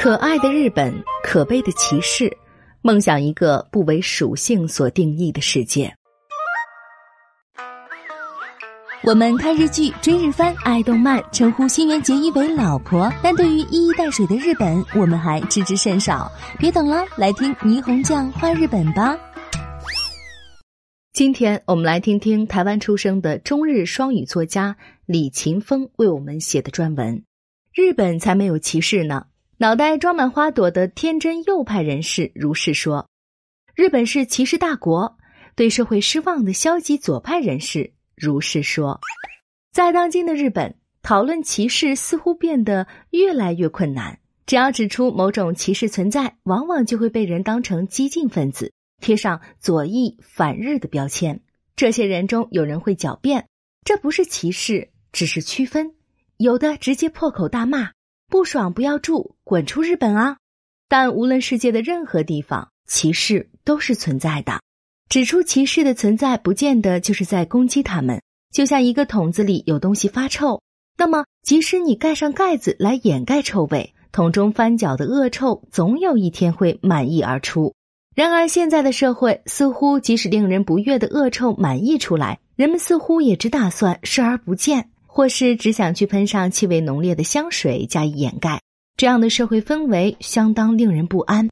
可爱的日本，可悲的歧视，梦想一个不为属性所定义的世界。我们看日剧、追日番、爱动漫，称呼新垣结衣为老婆，但对于一衣带水的日本，我们还知之甚少。别等了，来听霓虹酱画日本吧。今天我们来听听台湾出生的中日双语作家李勤峰为我们写的专文。日本才没有歧视呢！脑袋装满花朵的天真右派人士如是说。日本是歧视大国，对社会失望的消极左派人士如是说。在当今的日本，讨论歧视似乎变得越来越困难。只要指出某种歧视存在，往往就会被人当成激进分子。贴上左翼反日的标签，这些人中有人会狡辩，这不是歧视，只是区分；有的直接破口大骂，不爽不要住，滚出日本啊！但无论世界的任何地方，歧视都是存在的。指出歧视的存在，不见得就是在攻击他们。就像一个桶子里有东西发臭，那么即使你盖上盖子来掩盖臭味，桶中翻搅的恶臭总有一天会满溢而出。然而，现在的社会似乎，即使令人不悦的恶臭满溢出来，人们似乎也只打算视而不见，或是只想去喷上气味浓烈的香水加以掩盖。这样的社会氛围相当令人不安。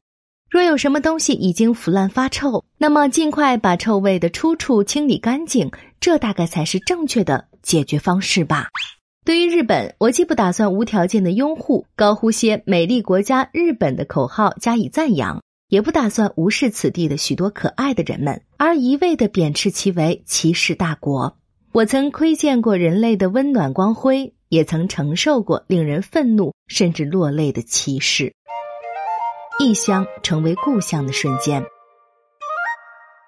若有什么东西已经腐烂发臭，那么尽快把臭味的出处清理干净，这大概才是正确的解决方式吧。对于日本，我既不打算无条件的拥护，高呼些“美丽国家日本”的口号加以赞扬。也不打算无视此地的许多可爱的人们，而一味的贬斥其为歧视大国。我曾窥见过人类的温暖光辉，也曾承受过令人愤怒甚至落泪的歧视。异乡成为故乡的瞬间，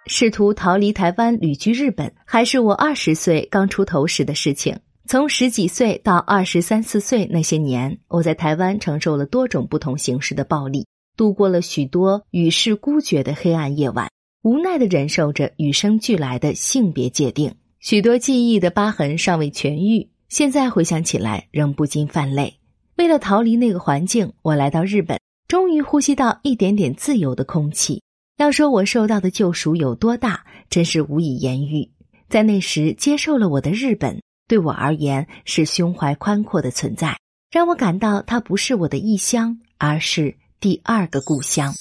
试图逃离台湾旅居日本，还是我二十岁刚出头时的事情。从十几岁到二十三四岁那些年，我在台湾承受了多种不同形式的暴力。度过了许多与世孤绝的黑暗夜晚，无奈的忍受着与生俱来的性别界定，许多记忆的疤痕尚未痊愈。现在回想起来，仍不禁泛泪。为了逃离那个环境，我来到日本，终于呼吸到一点点自由的空气。要说我受到的救赎有多大，真是无以言喻。在那时接受了我的日本，对我而言是胸怀宽阔的存在，让我感到它不是我的异乡，而是。第二个故乡，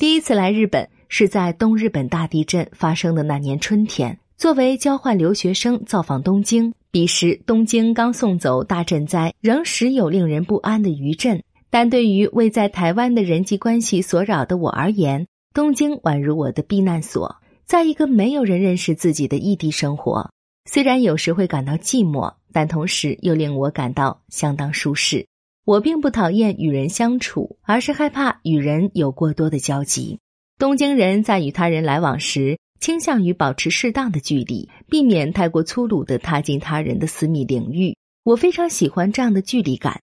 第一次来日本是在东日本大地震发生的那年春天。作为交换留学生造访东京，彼时东京刚送走大震灾，仍时有令人不安的余震。但对于未在台湾的人际关系所扰的我而言，东京宛如我的避难所。在一个没有人认识自己的异地生活，虽然有时会感到寂寞，但同时又令我感到相当舒适。我并不讨厌与人相处，而是害怕与人有过多的交集。东京人在与他人来往时，倾向于保持适当的距离，避免太过粗鲁的踏进他人的私密领域。我非常喜欢这样的距离感。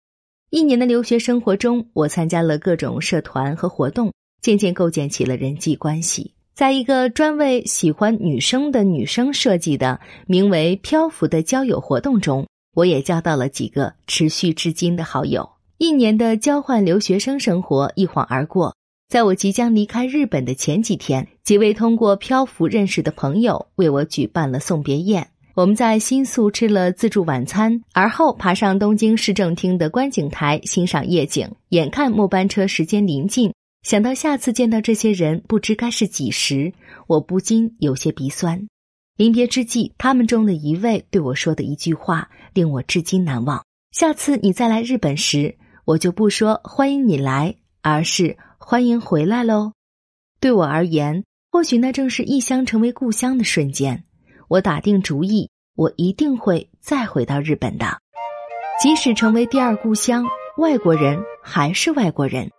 一年的留学生活中，我参加了各种社团和活动，渐渐构建起了人际关系。在一个专为喜欢女生的女生设计的名为“漂浮”的交友活动中，我也交到了几个持续至今的好友。一年的交换留学生生活一晃而过，在我即将离开日本的前几天，几位通过漂浮认识的朋友为我举办了送别宴。我们在新宿吃了自助晚餐，而后爬上东京市政厅的观景台欣赏夜景。眼看末班车时间临近，想到下次见到这些人不知该是几时，我不禁有些鼻酸。临别之际，他们中的一位对我说的一句话令我至今难忘：下次你再来日本时。我就不说欢迎你来，而是欢迎回来喽。对我而言，或许那正是异乡成为故乡的瞬间。我打定主意，我一定会再回到日本的，即使成为第二故乡，外国人还是外国人。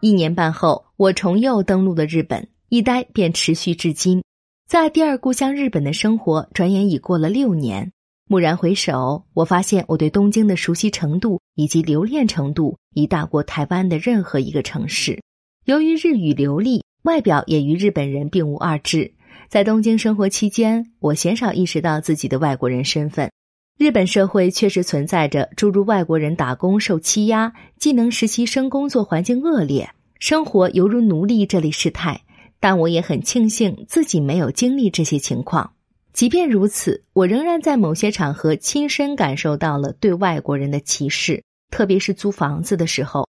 一年半后，我重又登陆了日本，一待便持续至今。在第二故乡日本的生活，转眼已过了六年。蓦然回首，我发现我对东京的熟悉程度以及留恋程度已大过台湾的任何一个城市。由于日语流利，外表也与日本人并无二致。在东京生活期间，我鲜少意识到自己的外国人身份。日本社会确实存在着诸如外国人打工受欺压、技能实习生工作环境恶劣、生活犹如奴隶这类事态，但我也很庆幸自己没有经历这些情况。即便如此，我仍然在某些场合亲身感受到了对外国人的歧视，特别是租房子的时候。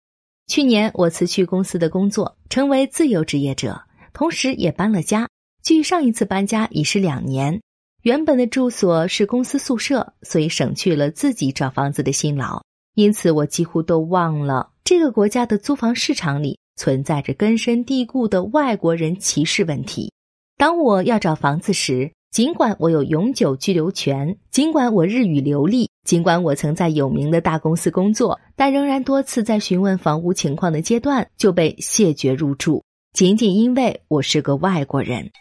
去年我辞去公司的工作，成为自由职业者，同时也搬了家。距上一次搬家已是两年。原本的住所是公司宿舍，所以省去了自己找房子的辛劳。因此，我几乎都忘了这个国家的租房市场里存在着根深蒂固的外国人歧视问题。当我要找房子时，尽管我有永久居留权，尽管我日语流利，尽管我曾在有名的大公司工作，但仍然多次在询问房屋情况的阶段就被谢绝入住，仅仅因为我是个外国人。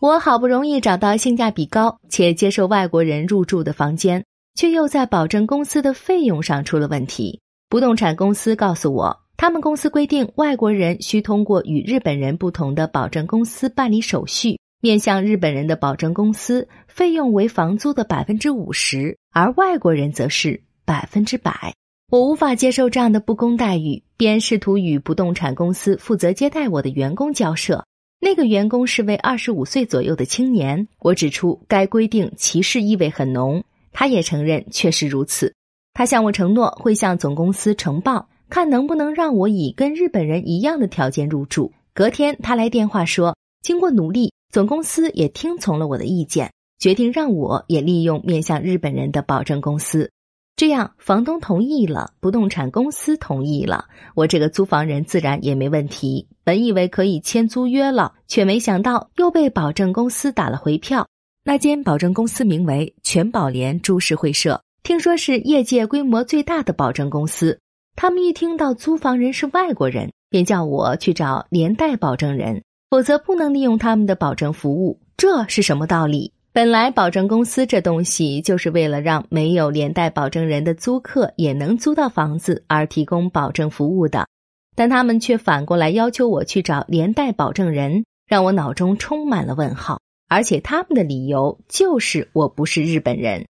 我好不容易找到性价比高且接受外国人入住的房间，却又在保证公司的费用上出了问题。不动产公司告诉我，他们公司规定外国人需通过与日本人不同的保证公司办理手续。面向日本人的保证公司费用为房租的百分之五十，而外国人则是百分之百。我无法接受这样的不公待遇，便试图与不动产公司负责接待我的员工交涉。那个员工是位二十五岁左右的青年。我指出该规定歧视意味很浓，他也承认确实如此。他向我承诺会向总公司呈报，看能不能让我以跟日本人一样的条件入住。隔天他来电话说，经过努力。总公司也听从了我的意见，决定让我也利用面向日本人的保证公司。这样，房东同意了，不动产公司同意了，我这个租房人自然也没问题。本以为可以签租约了，却没想到又被保证公司打了回票。那间保证公司名为全宝联株式会社，听说是业界规模最大的保证公司。他们一听到租房人是外国人，便叫我去找连带保证人。否则不能利用他们的保证服务，这是什么道理？本来保证公司这东西就是为了让没有连带保证人的租客也能租到房子而提供保证服务的，但他们却反过来要求我去找连带保证人，让我脑中充满了问号。而且他们的理由就是我不是日本人。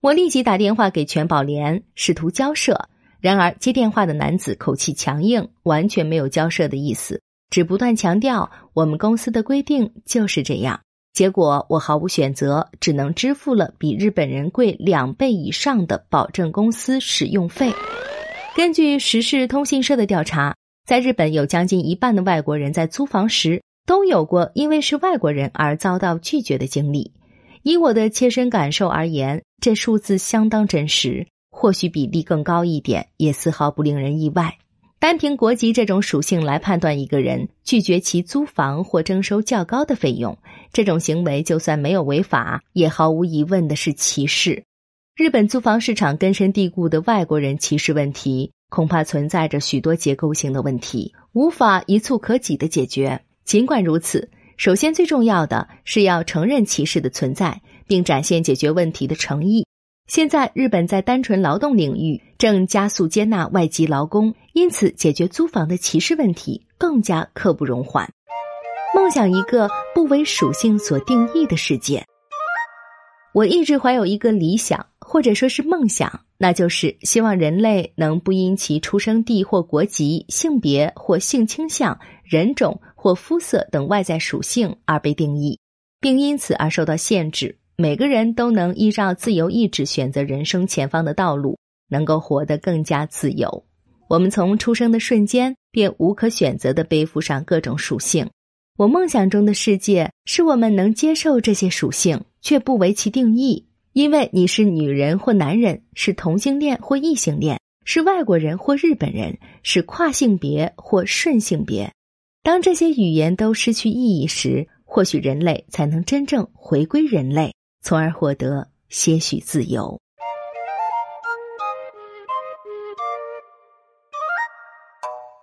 我立即打电话给全保联，试图交涉，然而接电话的男子口气强硬，完全没有交涉的意思。只不断强调我们公司的规定就是这样，结果我毫无选择，只能支付了比日本人贵两倍以上的保证公司使用费。根据时事通信社的调查，在日本有将近一半的外国人在租房时都有过因为是外国人而遭到拒绝的经历。以我的切身感受而言，这数字相当真实，或许比例更高一点，也丝毫不令人意外。单凭国籍这种属性来判断一个人拒绝其租房或征收较高的费用，这种行为就算没有违法，也毫无疑问的是歧视。日本租房市场根深蒂固的外国人歧视问题，恐怕存在着许多结构性的问题，无法一蹴可几的解决。尽管如此，首先最重要的是要承认歧视的存在，并展现解决问题的诚意。现在，日本在单纯劳动领域正加速接纳外籍劳工，因此解决租房的歧视问题更加刻不容缓。梦想一个不为属性所定义的世界。我一直怀有一个理想，或者说是梦想，那就是希望人类能不因其出生地或国籍、性别或性倾向、人种或肤色等外在属性而被定义，并因此而受到限制。每个人都能依照自由意志选择人生前方的道路，能够活得更加自由。我们从出生的瞬间便无可选择的背负上各种属性。我梦想中的世界是我们能接受这些属性，却不为其定义。因为你是女人或男人，是同性恋或异性恋，是外国人或日本人，是跨性别或顺性别。当这些语言都失去意义时，或许人类才能真正回归人类。从而获得些许自由。